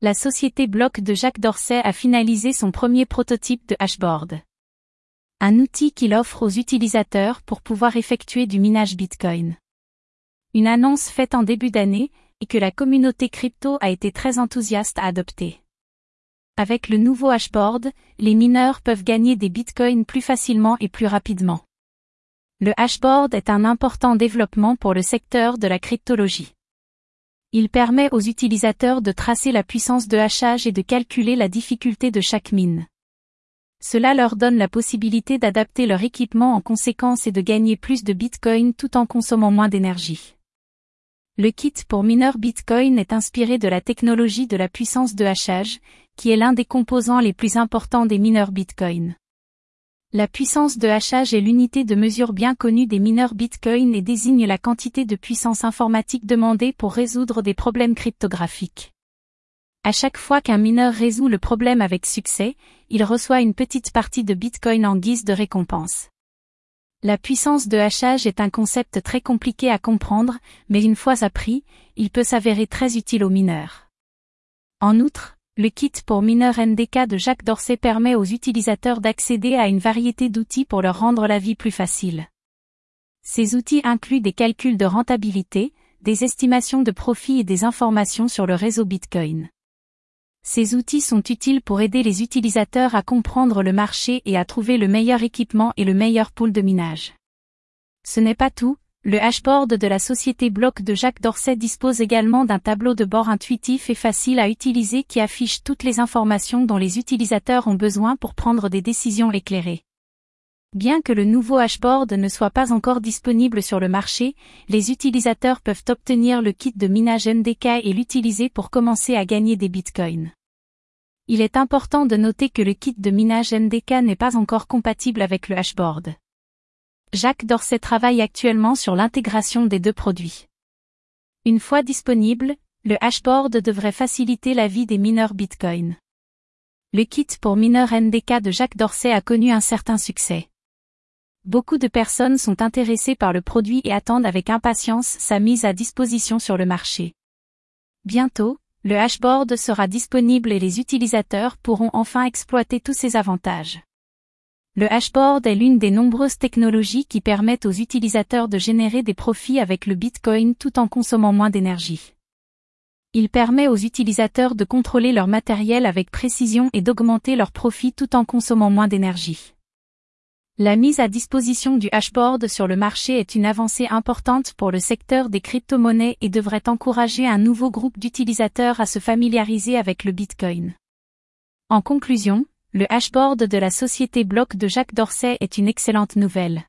La société Block de Jacques Dorsey a finalisé son premier prototype de hashboard. Un outil qu'il offre aux utilisateurs pour pouvoir effectuer du minage Bitcoin. Une annonce faite en début d'année, et que la communauté crypto a été très enthousiaste à adopter. Avec le nouveau hashboard, les mineurs peuvent gagner des bitcoins plus facilement et plus rapidement. Le hashboard est un important développement pour le secteur de la cryptologie. Il permet aux utilisateurs de tracer la puissance de hachage et de calculer la difficulté de chaque mine. Cela leur donne la possibilité d'adapter leur équipement en conséquence et de gagner plus de bitcoin tout en consommant moins d'énergie. Le kit pour mineurs Bitcoin est inspiré de la technologie de la puissance de hachage, qui est l'un des composants les plus importants des mineurs Bitcoin. La puissance de hachage est l'unité de mesure bien connue des mineurs Bitcoin et désigne la quantité de puissance informatique demandée pour résoudre des problèmes cryptographiques. À chaque fois qu'un mineur résout le problème avec succès, il reçoit une petite partie de Bitcoin en guise de récompense. La puissance de hachage est un concept très compliqué à comprendre, mais une fois appris, il peut s'avérer très utile aux mineurs. En outre, le kit pour mineurs NDK de Jacques Dorsey permet aux utilisateurs d'accéder à une variété d'outils pour leur rendre la vie plus facile. Ces outils incluent des calculs de rentabilité, des estimations de profit et des informations sur le réseau Bitcoin. Ces outils sont utiles pour aider les utilisateurs à comprendre le marché et à trouver le meilleur équipement et le meilleur pool de minage. Ce n'est pas tout, le hashboard de la société Block de Jacques Dorsey dispose également d'un tableau de bord intuitif et facile à utiliser qui affiche toutes les informations dont les utilisateurs ont besoin pour prendre des décisions éclairées. Bien que le nouveau hashboard ne soit pas encore disponible sur le marché, les utilisateurs peuvent obtenir le kit de minage NDK et l'utiliser pour commencer à gagner des bitcoins. Il est important de noter que le kit de minage NDK n'est pas encore compatible avec le hashboard. Jacques Dorsey travaille actuellement sur l'intégration des deux produits. Une fois disponible, le hashboard devrait faciliter la vie des mineurs Bitcoin. Le kit pour mineurs NDK de Jacques Dorsey a connu un certain succès. Beaucoup de personnes sont intéressées par le produit et attendent avec impatience sa mise à disposition sur le marché. Bientôt, le hashboard sera disponible et les utilisateurs pourront enfin exploiter tous ses avantages. Le hashboard est l'une des nombreuses technologies qui permettent aux utilisateurs de générer des profits avec le Bitcoin tout en consommant moins d'énergie. Il permet aux utilisateurs de contrôler leur matériel avec précision et d'augmenter leurs profits tout en consommant moins d'énergie. La mise à disposition du hashboard sur le marché est une avancée importante pour le secteur des crypto-monnaies et devrait encourager un nouveau groupe d'utilisateurs à se familiariser avec le Bitcoin. En conclusion, le hashboard de la société Block de Jacques Dorsey est une excellente nouvelle.